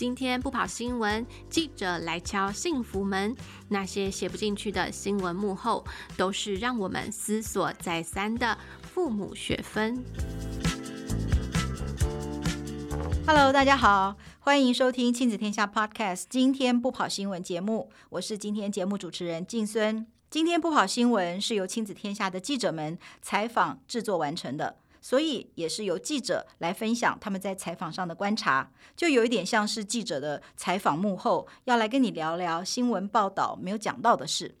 今天不跑新闻，记者来敲幸福门。那些写不进去的新闻幕后，都是让我们思索再三的父母学分。Hello，大家好，欢迎收听亲子天下 Podcast。今天不跑新闻节目，我是今天节目主持人静孙。今天不跑新闻是由亲子天下的记者们采访制作完成的。所以也是由记者来分享他们在采访上的观察，就有一点像是记者的采访幕后，要来跟你聊聊新闻报道没有讲到的事。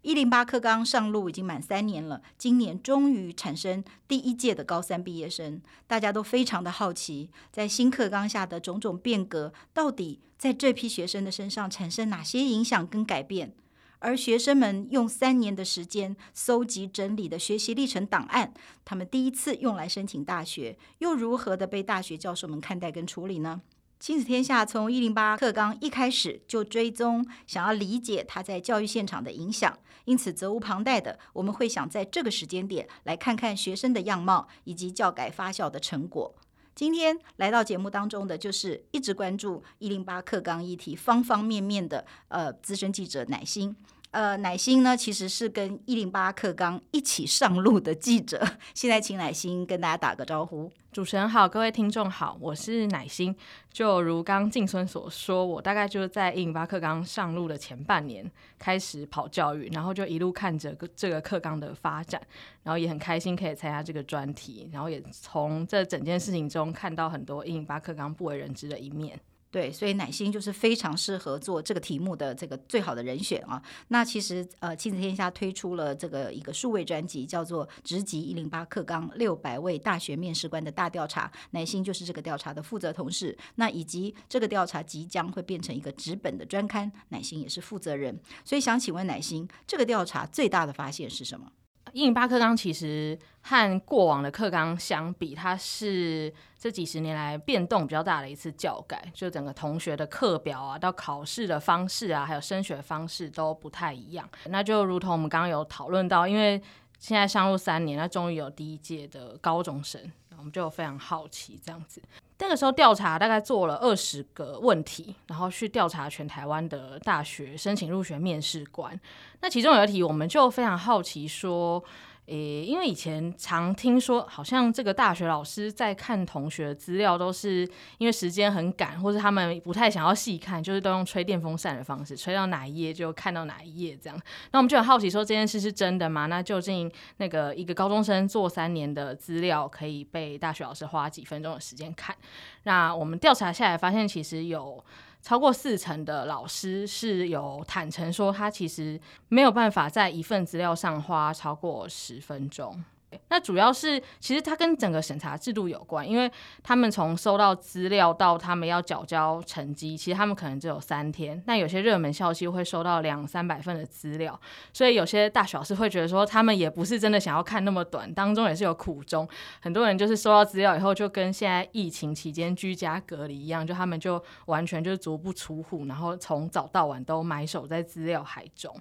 一零八课纲上路已经满三年了，今年终于产生第一届的高三毕业生，大家都非常的好奇，在新课纲下的种种变革，到底在这批学生的身上产生哪些影响跟改变？而学生们用三年的时间搜集整理的学习历程档案，他们第一次用来申请大学，又如何的被大学教授们看待跟处理呢？亲子天下从一零八课纲一开始就追踪，想要理解它在教育现场的影响，因此责无旁贷的，我们会想在这个时间点来看看学生的样貌以及教改发酵的成果。今天来到节目当中的就是一直关注一零八课纲议题方方面面的呃资深记者乃心。呃，乃欣呢其实是跟一零八课纲一起上路的记者。现在请乃欣跟大家打个招呼。主持人好，各位听众好，我是乃欣。就如刚静孙所说，我大概就是在一零八课纲上路的前半年开始跑教育，然后就一路看着这个课纲的发展，然后也很开心可以参加这个专题，然后也从这整件事情中看到很多一零八课纲不为人知的一面。对，所以乃欣就是非常适合做这个题目的这个最好的人选啊。那其实呃，亲子天下推出了这个一个数位专辑，叫做《职级一零八课纲六百位大学面试官的大调查》，乃欣就是这个调查的负责同事。那以及这个调查即将会变成一个纸本的专刊，乃欣也是负责人。所以想请问乃欣，这个调查最大的发现是什么？一零八课纲其实和过往的课纲相比，它是这几十年来变动比较大的一次教改，就整个同学的课表啊，到考试的方式啊，还有升学方式都不太一样。那就如同我们刚刚有讨论到，因为现在上路三年，那终于有第一届的高中生，我们就非常好奇这样子。那个时候调查大概做了二十个问题，然后去调查全台湾的大学申请入学面试官。那其中有一题，我们就非常好奇说。诶，因为以前常听说，好像这个大学老师在看同学资料，都是因为时间很赶，或者他们不太想要细看，就是都用吹电风扇的方式，吹到哪一页就看到哪一页这样。那我们就很好奇说，这件事是真的吗？那究竟那个一个高中生做三年的资料，可以被大学老师花几分钟的时间看？那我们调查下来发现，其实有。超过四成的老师是有坦诚说，他其实没有办法在一份资料上花超过十分钟。那主要是，其实它跟整个审查制度有关，因为他们从收到资料到他们要缴交成绩，其实他们可能只有三天。那有些热门校系会收到两三百份的资料，所以有些大学老师会觉得说，他们也不是真的想要看那么短，当中也是有苦衷。很多人就是收到资料以后，就跟现在疫情期间居家隔离一样，就他们就完全就足不出户，然后从早到晚都埋首在资料海中。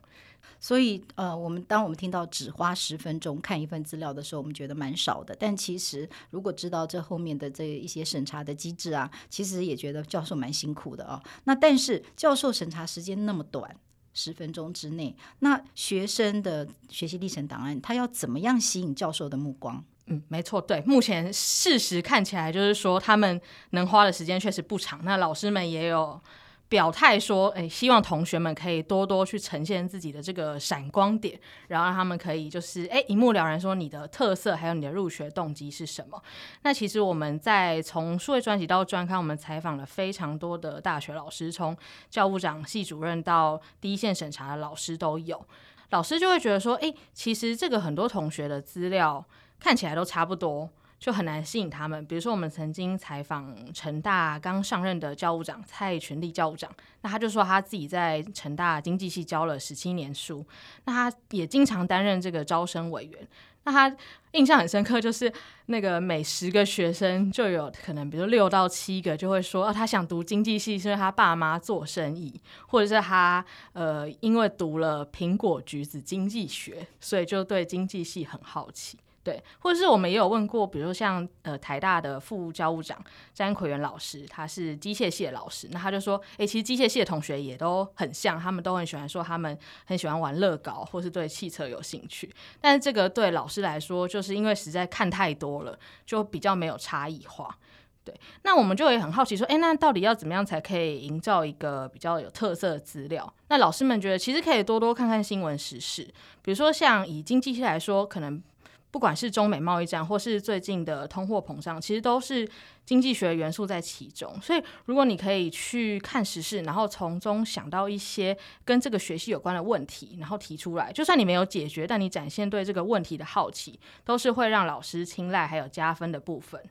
所以，呃，我们当我们听到只花十分钟看一份资料的时候，我们觉得蛮少的。但其实，如果知道这后面的这一些审查的机制啊，其实也觉得教授蛮辛苦的啊。那但是教授审查时间那么短，十分钟之内，那学生的学习历程档案，他要怎么样吸引教授的目光？嗯，没错，对，目前事实看起来就是说，他们能花的时间确实不长。那老师们也有。表态说，诶，希望同学们可以多多去呈现自己的这个闪光点，然后让他们可以就是，诶，一目了然说你的特色，还有你的入学动机是什么。那其实我们在从数位专辑到专刊，我们采访了非常多的大学老师，从教务长、系主任到第一线审查的老师都有。老师就会觉得说，诶，其实这个很多同学的资料看起来都差不多。就很难吸引他们。比如说，我们曾经采访成大刚上任的教务长蔡群立教务长，那他就说他自己在成大经济系教了十七年书，那他也经常担任这个招生委员。那他印象很深刻，就是那个每十个学生就有可能，比如六到七个就会说，哦，他想读经济系是因为他爸妈做生意，或者是他呃因为读了苹果橘子经济学，所以就对经济系很好奇。对，或者是我们也有问过，比如说像呃台大的副教务长詹奎元老师，他是机械系的老师，那他就说，哎，其实机械系的同学也都很像，他们都很喜欢说他们很喜欢玩乐高，或是对汽车有兴趣。但是这个对老师来说，就是因为实在看太多了，就比较没有差异化。对，那我们就会很好奇说，哎，那到底要怎么样才可以营造一个比较有特色的资料？那老师们觉得，其实可以多多看看新闻时事，比如说像以经济系来说，可能。不管是中美贸易战，或是最近的通货膨胀，其实都是经济学元素在其中。所以，如果你可以去看时事，然后从中想到一些跟这个学习有关的问题，然后提出来，就算你没有解决，但你展现对这个问题的好奇，都是会让老师青睐还有加分的部分。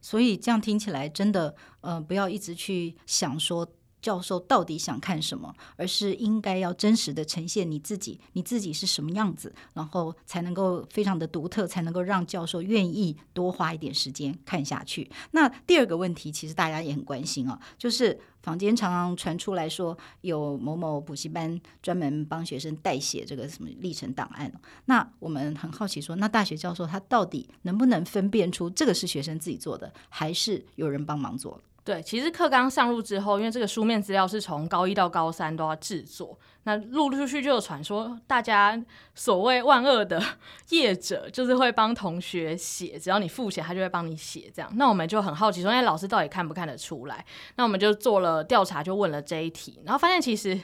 所以，这样听起来真的，呃，不要一直去想说。教授到底想看什么？而是应该要真实的呈现你自己，你自己是什么样子，然后才能够非常的独特，才能够让教授愿意多花一点时间看下去。那第二个问题，其实大家也很关心啊，就是坊间常常传出来说有某某补习班专门帮学生代写这个什么历程档案。那我们很好奇说，那大学教授他到底能不能分辨出这个是学生自己做的，还是有人帮忙做？对，其实课纲上路之后，因为这个书面资料是从高一到高三都要制作，那陆陆续续就有传说，大家所谓万恶的 业者就是会帮同学写，只要你付钱，他就会帮你写这样。那我们就很好奇说，那老师到底看不看得出来？那我们就做了调查，就问了这一题，然后发现其实，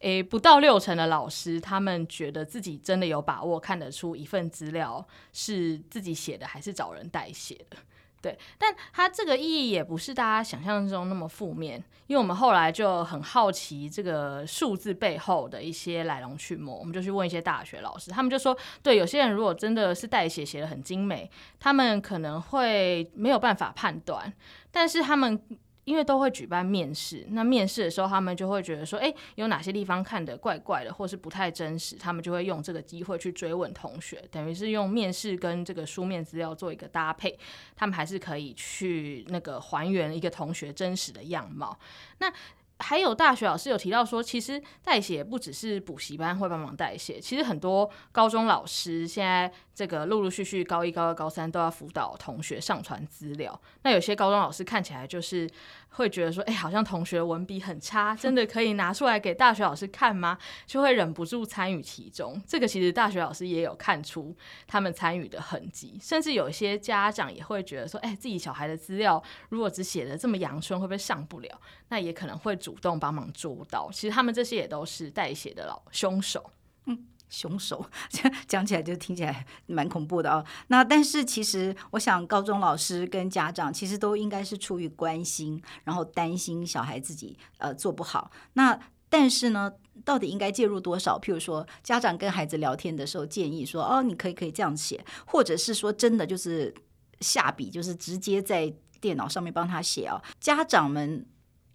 诶，不到六成的老师，他们觉得自己真的有把握看得出一份资料是自己写的，还是找人代写的。对，但它这个意义也不是大家想象中那么负面，因为我们后来就很好奇这个数字背后的一些来龙去脉，我们就去问一些大学老师，他们就说，对，有些人如果真的是代写写的很精美，他们可能会没有办法判断，但是他们。因为都会举办面试，那面试的时候，他们就会觉得说，诶，有哪些地方看得怪怪的，或是不太真实，他们就会用这个机会去追问同学，等于是用面试跟这个书面资料做一个搭配，他们还是可以去那个还原一个同学真实的样貌。那还有大学老师有提到说，其实代写不只是补习班会帮忙代写，其实很多高中老师现在这个陆陆续续高一、高二、高三都要辅导同学上传资料。那有些高中老师看起来就是会觉得说，哎，好像同学文笔很差，真的可以拿出来给大学老师看吗？就会忍不住参与其中。这个其实大学老师也有看出他们参与的痕迹，甚至有些家长也会觉得说，哎，自己小孩的资料如果只写的这么阳春，会不会上不了？那也可能会主动帮忙捉到。其实他们这些也都是代写的老凶手。嗯。凶手 讲起来就听起来蛮恐怖的哦。那但是其实我想，高中老师跟家长其实都应该是出于关心，然后担心小孩自己呃做不好。那但是呢，到底应该介入多少？譬如说，家长跟孩子聊天的时候建议说：“哦，你可以可以这样写。”或者是说，真的就是下笔，就是直接在电脑上面帮他写哦。家长们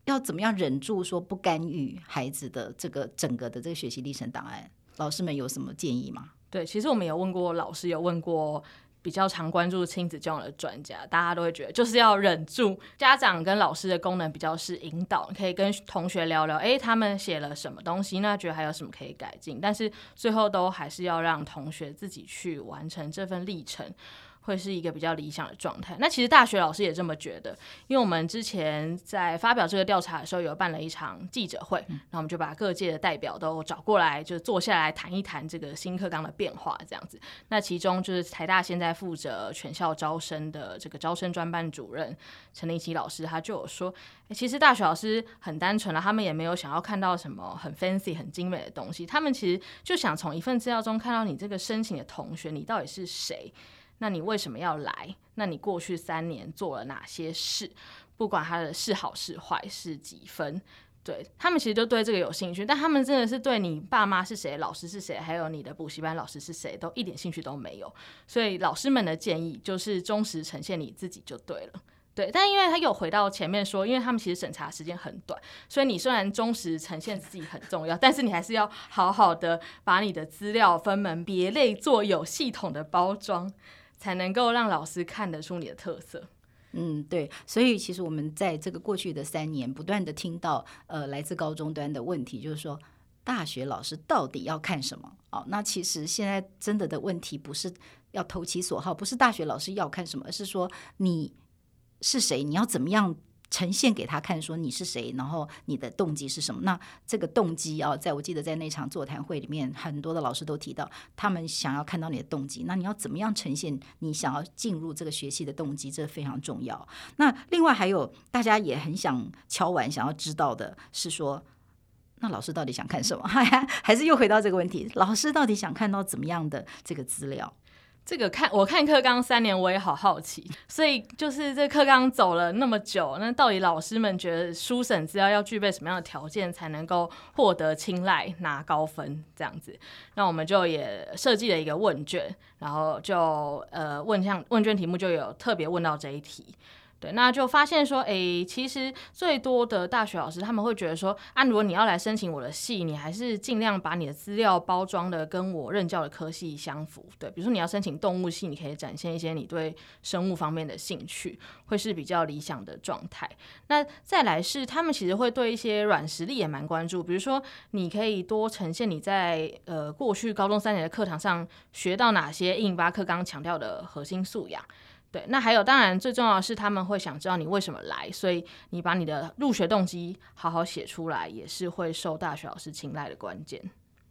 要怎么样忍住说不干预孩子的这个整个的这个学习历程档案？老师们有什么建议吗？对，其实我们有问过老师，有问过比较常关注亲子教育的专家，大家都会觉得就是要忍住。家长跟老师的功能比较是引导，可以跟同学聊聊，诶，他们写了什么东西，那觉得还有什么可以改进，但是最后都还是要让同学自己去完成这份历程。会是一个比较理想的状态。那其实大学老师也这么觉得，因为我们之前在发表这个调查的时候，有办了一场记者会，然后我们就把各界的代表都找过来，就坐下来谈一谈这个新课纲的变化，这样子。那其中就是台大现在负责全校招生的这个招生专班主任陈立奇老师，他就有说，其实大学老师很单纯了，他们也没有想要看到什么很 fancy、很精美的东西，他们其实就想从一份资料中看到你这个申请的同学，你到底是谁。那你为什么要来？那你过去三年做了哪些事？不管他的是好是坏，是几分？对，他们其实就对这个有兴趣，但他们真的是对你爸妈是谁、老师是谁，还有你的补习班老师是谁，都一点兴趣都没有。所以老师们的建议就是忠实呈现你自己就对了。对，但因为他有回到前面说，因为他们其实审查时间很短，所以你虽然忠实呈现自己很重要，但是你还是要好好的把你的资料分门别类，做有系统的包装。才能够让老师看得出你的特色。嗯，对，所以其实我们在这个过去的三年，不断的听到呃来自高中端的问题，就是说大学老师到底要看什么？哦，那其实现在真的的问题不是要投其所好，不是大学老师要看什么，而是说你是谁，你要怎么样。呈现给他看，说你是谁，然后你的动机是什么？那这个动机啊，在我记得在那场座谈会里面，很多的老师都提到，他们想要看到你的动机。那你要怎么样呈现你想要进入这个学习的动机？这非常重要。那另外还有大家也很想敲完，想要知道的是说，那老师到底想看什么？还是又回到这个问题，老师到底想看到怎么样的这个资料？这个看我看课纲三年，我也好好奇，所以就是这课纲走了那么久，那到底老师们觉得书审资料要具备什么样的条件才能够获得青睐拿高分这样子？那我们就也设计了一个问卷，然后就呃问向问卷题目就有特别问到这一题。对，那就发现说，诶，其实最多的大学老师他们会觉得说，啊，如果你要来申请我的系，你还是尽量把你的资料包装的跟我任教的科系相符。对，比如说你要申请动物系，你可以展现一些你对生物方面的兴趣，会是比较理想的状态。那再来是，他们其实会对一些软实力也蛮关注，比如说你可以多呈现你在呃过去高中三年的课堂上学到哪些108课纲强调的核心素养。对，那还有，当然最重要的是，他们会想知道你为什么来，所以你把你的入学动机好好写出来，也是会受大学老师青睐的关键。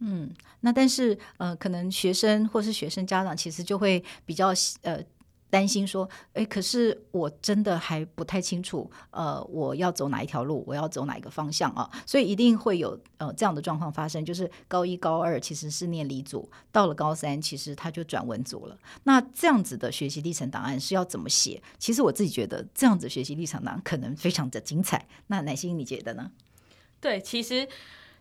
嗯，那但是呃，可能学生或是学生家长其实就会比较呃。担心说，哎，可是我真的还不太清楚，呃，我要走哪一条路，我要走哪一个方向啊？所以一定会有呃这样的状况发生，就是高一高二其实是念理组，到了高三其实他就转文组了。那这样子的学习历程档案是要怎么写？其实我自己觉得这样子学习历程档案可能非常的精彩。那乃心你觉得呢？对，其实。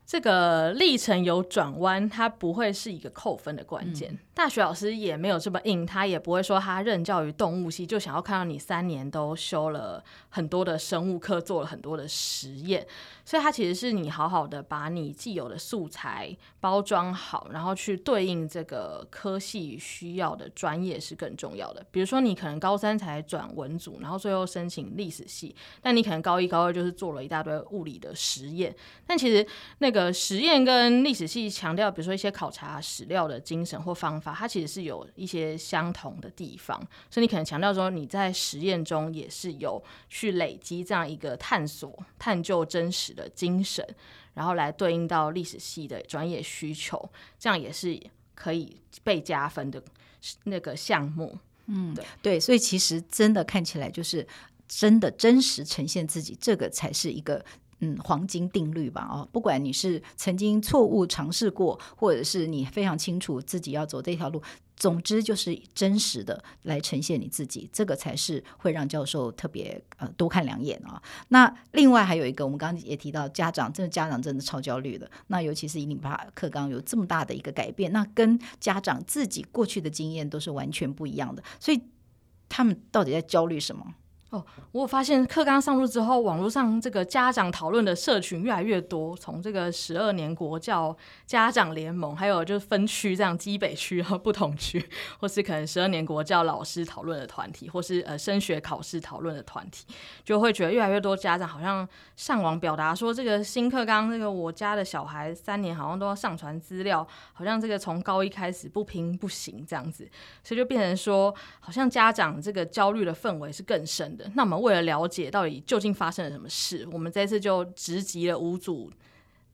这个历程有转弯，它不会是一个扣分的关键。嗯、大学老师也没有这么硬，他也不会说他任教于动物系就想要看到你三年都修了很多的生物课，做了很多的实验。所以他其实是你好好的把你既有的素材包装好，然后去对应这个科系需要的专业是更重要的。比如说你可能高三才转文组，然后最后申请历史系，但你可能高一高二就是做了一大堆物理的实验，但其实那个。实验跟历史系强调，比如说一些考察史料的精神或方法，它其实是有一些相同的地方。所以你可能强调说，你在实验中也是有去累积这样一个探索、探究真实的精神，然后来对应到历史系的专业需求，这样也是可以被加分的那个项目。嗯，对对，所以其实真的看起来就是真的真实呈现自己，这个才是一个。嗯，黄金定律吧，哦，不管你是曾经错误尝试过，或者是你非常清楚自己要走这条路，总之就是真实的来呈现你自己，这个才是会让教授特别呃多看两眼啊。那另外还有一个，我们刚刚也提到，家长真的家长真的超焦虑的，那尤其是108课纲有这么大的一个改变，那跟家长自己过去的经验都是完全不一样的，所以他们到底在焦虑什么？哦，我发现课纲上路之后，网络上这个家长讨论的社群越来越多。从这个十二年国教家长联盟，还有就是分区这样，基北区和不同区，或是可能十二年国教老师讨论的团体，或是呃升学考试讨论的团体，就会觉得越来越多家长好像上网表达说，这个新课纲，这个我家的小孩三年好像都要上传资料，好像这个从高一开始不拼不行这样子，所以就变成说，好像家长这个焦虑的氛围是更深的。那我们为了了解到底究竟发生了什么事，我们这次就直击了五组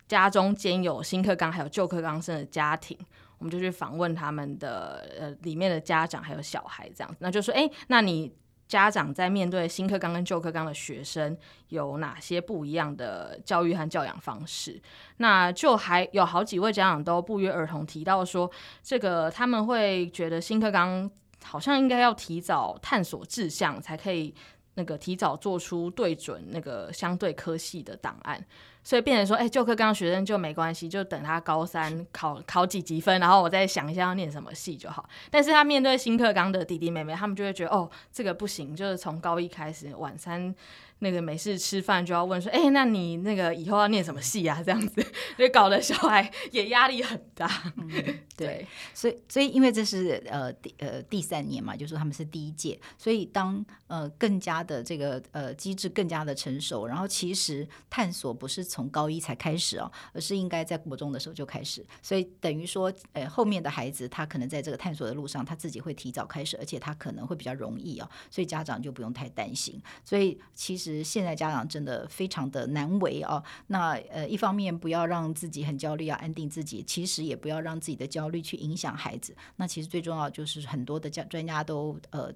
家中兼有新课纲还有旧课纲生的家庭，我们就去访问他们的呃里面的家长还有小孩这样，那就说，哎，那你家长在面对新课纲跟旧课纲的学生有哪些不一样的教育和教养方式？那就还有好几位家长都不约而同提到说，这个他们会觉得新课纲好像应该要提早探索志向，才可以。那个提早做出对准那个相对科系的档案，所以变成说，哎，旧课纲学生就没关系，就等他高三考考几级分，然后我再想一下要念什么系就好。但是他面对新课纲的弟弟妹妹，他们就会觉得，哦，这个不行，就是从高一开始晚三。那个没事吃饭就要问说，哎、欸，那你那个以后要念什么戏啊？这样子，所以搞得小孩也压力很大。嗯、对，对，所以所以因为这是呃第呃第三年嘛，就是说他们是第一届，所以当呃更加的这个呃机制更加的成熟，然后其实探索不是从高一才开始哦，而是应该在国中的时候就开始。所以等于说，呃，后面的孩子他可能在这个探索的路上，他自己会提早开始，而且他可能会比较容易哦，所以家长就不用太担心。所以其实其实现在家长真的非常的难为哦。那呃，一方面不要让自己很焦虑，要安定自己；其实也不要让自己的焦虑去影响孩子。那其实最重要就是很多的家专家都呃。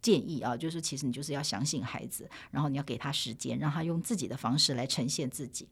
建议啊，就是其实你就是要相信孩子，然后你要给他时间，让他用自己的方式来呈现自己。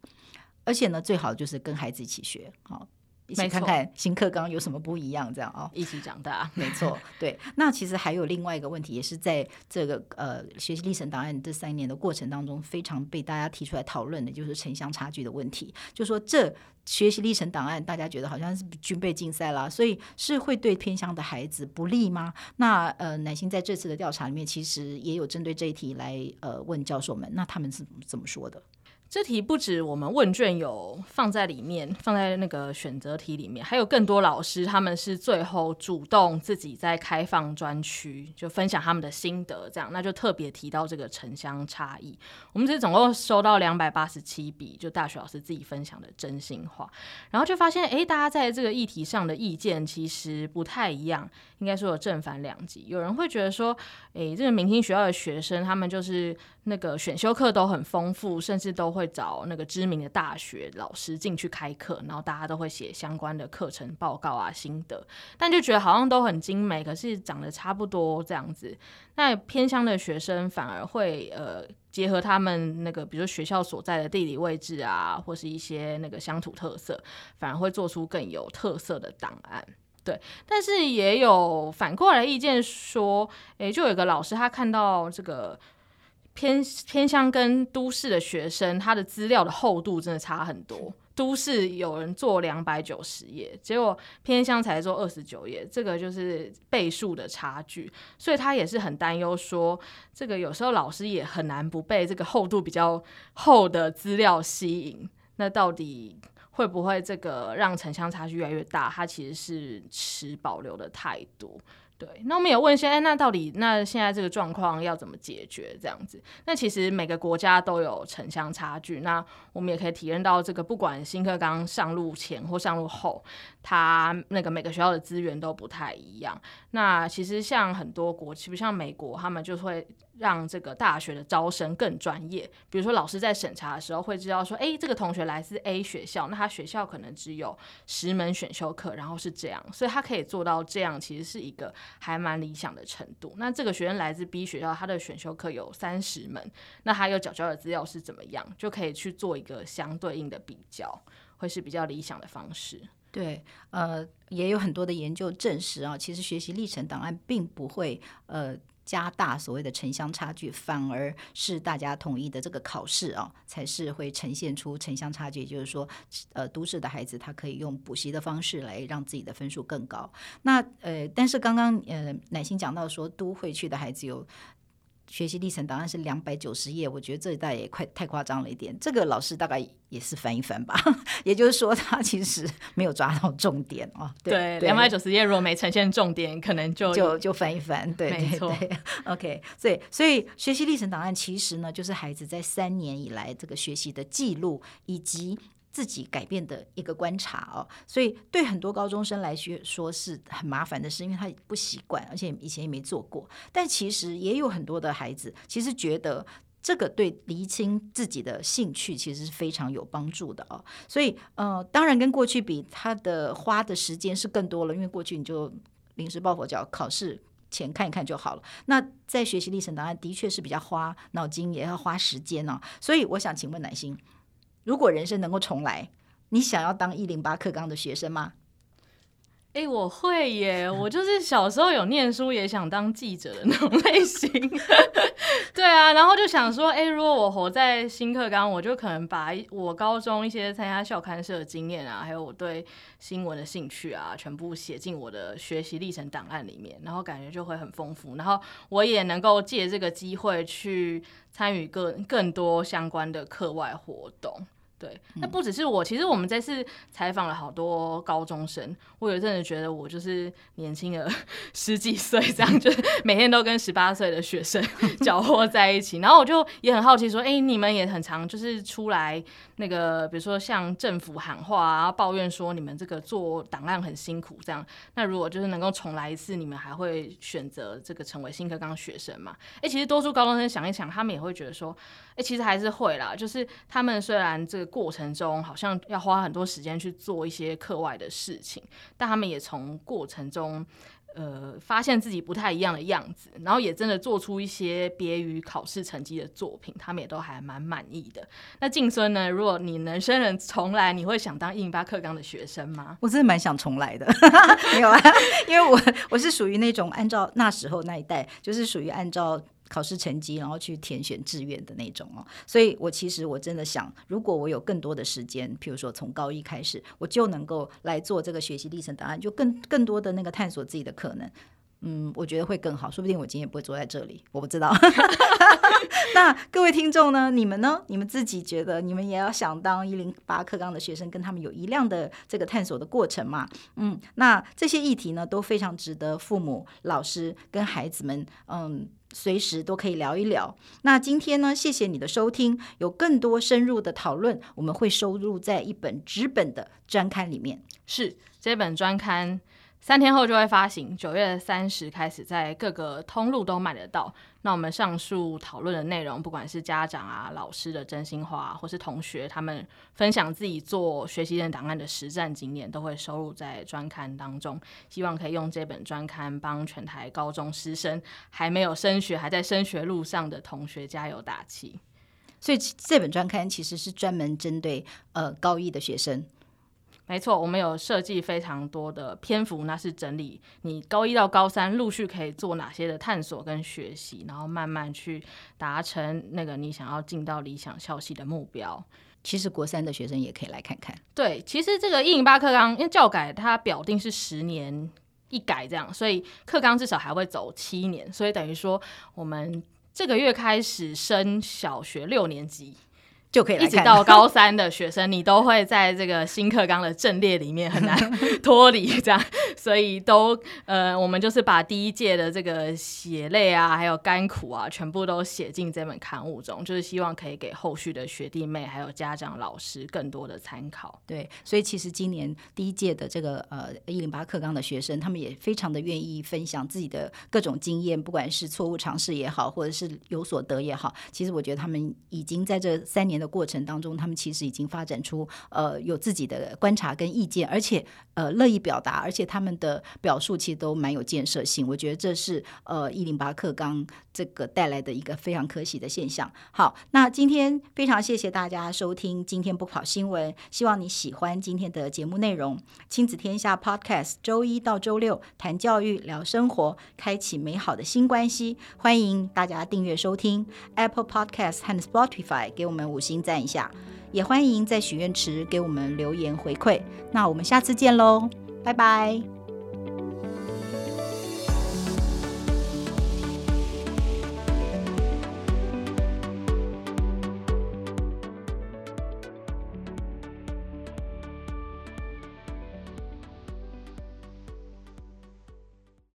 而且呢，最好就是跟孩子一起学，好，一起看看新课纲有什么不一样，这样哦，一起长大。没错，对。那其实还有另外一个问题，也是在这个呃学习历程档案这三年的过程当中，非常被大家提出来讨论的，就是城乡差距的问题。就说这。学习历程档案，大家觉得好像是军备竞赛啦，所以是会对偏乡的孩子不利吗？那呃，乃馨在这次的调查里面，其实也有针对这一题来呃问教授们，那他们是怎么说的？这题不止我们问卷有放在里面，放在那个选择题里面，还有更多老师他们是最后主动自己在开放专区就分享他们的心得，这样那就特别提到这个城乡差异。我们这总共收到两百八十七笔，就大学老师自己分享的真心话，然后就发现，哎，大家在这个议题上的意见其实不太一样，应该说有正反两极。有人会觉得说，哎，这个明星学校的学生他们就是。那个选修课都很丰富，甚至都会找那个知名的大学老师进去开课，然后大家都会写相关的课程报告啊、心得，但就觉得好像都很精美，可是长得差不多这样子。那偏乡的学生反而会呃结合他们那个，比如说学校所在的地理位置啊，或是一些那个乡土特色，反而会做出更有特色的档案。对，但是也有反过来意见说，诶，就有一个老师他看到这个。偏偏乡跟都市的学生，他的资料的厚度真的差很多。都市有人做两百九十页，结果偏乡才做二十九页，这个就是倍数的差距。所以他也是很担忧，说这个有时候老师也很难不被这个厚度比较厚的资料吸引。那到底会不会这个让城乡差距越来越大？他其实是持保留的态度。对，那我们也问一下，哎，那到底那现在这个状况要怎么解决？这样子，那其实每个国家都有城乡差距，那我们也可以体验到这个，不管新课纲上路前或上路后，它那个每个学校的资源都不太一样。那其实像很多国，其实像美国，他们就会。让这个大学的招生更专业，比如说老师在审查的时候会知道说，诶，这个同学来自 A 学校，那他学校可能只有十门选修课，然后是这样，所以他可以做到这样，其实是一个还蛮理想的程度。那这个学生来自 B 学校，他的选修课有三十门，那他有缴交的资料是怎么样，就可以去做一个相对应的比较，会是比较理想的方式。对，呃，也有很多的研究证实啊，其实学习历程档案并不会，呃。加大所谓的城乡差距，反而是大家统一的这个考试啊，才是会呈现出城乡差距。也就是说，呃，都市的孩子他可以用补习的方式来让自己的分数更高。那呃，但是刚刚呃，乃心讲到说，都会区的孩子有。学习历程档案是两百九十页，我觉得这一代也快太夸张了一点。这个老师大概也是翻一翻吧，也就是说他其实没有抓到重点哦。对，两百九十页如果没呈现重点，可能就就就翻一翻。对，对，对，没错。OK，所以所以学习历程档案其实呢，就是孩子在三年以来这个学习的记录以及。自己改变的一个观察哦，所以对很多高中生来说是很麻烦的事，因为他不习惯，而且以前也没做过。但其实也有很多的孩子，其实觉得这个对厘清自己的兴趣其实是非常有帮助的哦。所以呃，当然跟过去比，他的花的时间是更多了，因为过去你就临时抱佛脚，考试前看一看就好了。那在学习历程档案的确是比较花脑筋，也要花时间哦。所以我想请问乃心。如果人生能够重来，你想要当一零八课纲的学生吗？哎、欸，我会耶！我就是小时候有念书，也想当记者的那种类型。对啊，然后就想说，哎、欸，如果我活在新课纲，我就可能把我高中一些参加校刊社的经验啊，还有我对新闻的兴趣啊，全部写进我的学习历程档案里面，然后感觉就会很丰富。然后我也能够借这个机会去参与更更多相关的课外活动。对，那不只是我，其实我们这次采访了好多高中生，我有阵子觉得我就是年轻了 十几岁，这样就是每天都跟十八岁的学生 搅和在一起，然后我就也很好奇说，哎、欸，你们也很常就是出来那个，比如说向政府喊话啊，抱怨说你们这个做档案很辛苦，这样，那如果就是能够重来一次，你们还会选择这个成为新课纲学生吗？哎、欸，其实多数高中生想一想，他们也会觉得说，哎、其实还是会啦，就是他们虽然这个。过程中好像要花很多时间去做一些课外的事情，但他们也从过程中，呃，发现自己不太一样的样子，然后也真的做出一些别于考试成绩的作品，他们也都还蛮满意的。那静孙呢？如果你能生人重来，你会想当一零八课纲的学生吗？我真的蛮想重来的，没有啊，因为我我是属于那种按照那时候那一代，就是属于按照。考试成绩，然后去填选志愿的那种哦，所以我其实我真的想，如果我有更多的时间，譬如说从高一开始，我就能够来做这个学习历程档案，就更更多的那个探索自己的可能，嗯，我觉得会更好，说不定我今天不会坐在这里，我不知道。那各位听众呢？你们呢？你们自己觉得你们也要想当一零八课纲的学生，跟他们有一样的这个探索的过程吗？嗯，那这些议题呢，都非常值得父母、老师跟孩子们，嗯。随时都可以聊一聊。那今天呢，谢谢你的收听。有更多深入的讨论，我们会收录在一本纸本的专刊里面。是，这本专刊。三天后就会发行，九月三十开始在各个通路都买得到。那我们上述讨论的内容，不管是家长啊、老师的真心话，或是同学他们分享自己做学习人档案的实战经验，都会收录在专刊当中。希望可以用这本专刊帮全台高中师生还没有升学、还在升学路上的同学加油打气。所以这本专刊其实是专门针对呃高一的学生。没错，我们有设计非常多的篇幅，那是整理你高一到高三陆续可以做哪些的探索跟学习，然后慢慢去达成那个你想要进到理想校系的目标。其实国三的学生也可以来看看。对，其实这个一零八课纲因为教改它表定是十年一改这样，所以课纲至少还会走七年，所以等于说我们这个月开始升小学六年级。就可以一直到高三的学生，你都会在这个新课纲的阵列里面很难 脱离这样，所以都呃，我们就是把第一届的这个血泪啊，还有甘苦啊，全部都写进这本刊物中，就是希望可以给后续的学弟妹还有家长老师更多的参考。对，所以其实今年第一届的这个呃一零八课纲的学生，他们也非常的愿意分享自己的各种经验，不管是错误尝试也好，或者是有所得也好，其实我觉得他们已经在这三年的过程当中，他们其实已经发展出呃有自己的观察跟意见，而且呃乐意表达，而且他们的表述其实都蛮有建设性。我觉得这是呃一零八课纲这个带来的一个非常可喜的现象。好，那今天非常谢谢大家收听今天不跑新闻，希望你喜欢今天的节目内容。亲子天下 Podcast 周一到周六谈教育、聊生活，开启美好的新关系。欢迎大家订阅收听 Apple Podcast 和 Spotify，给我们五星赞一下。也欢迎在许愿池给我们留言回馈。那我们下次见喽，拜拜。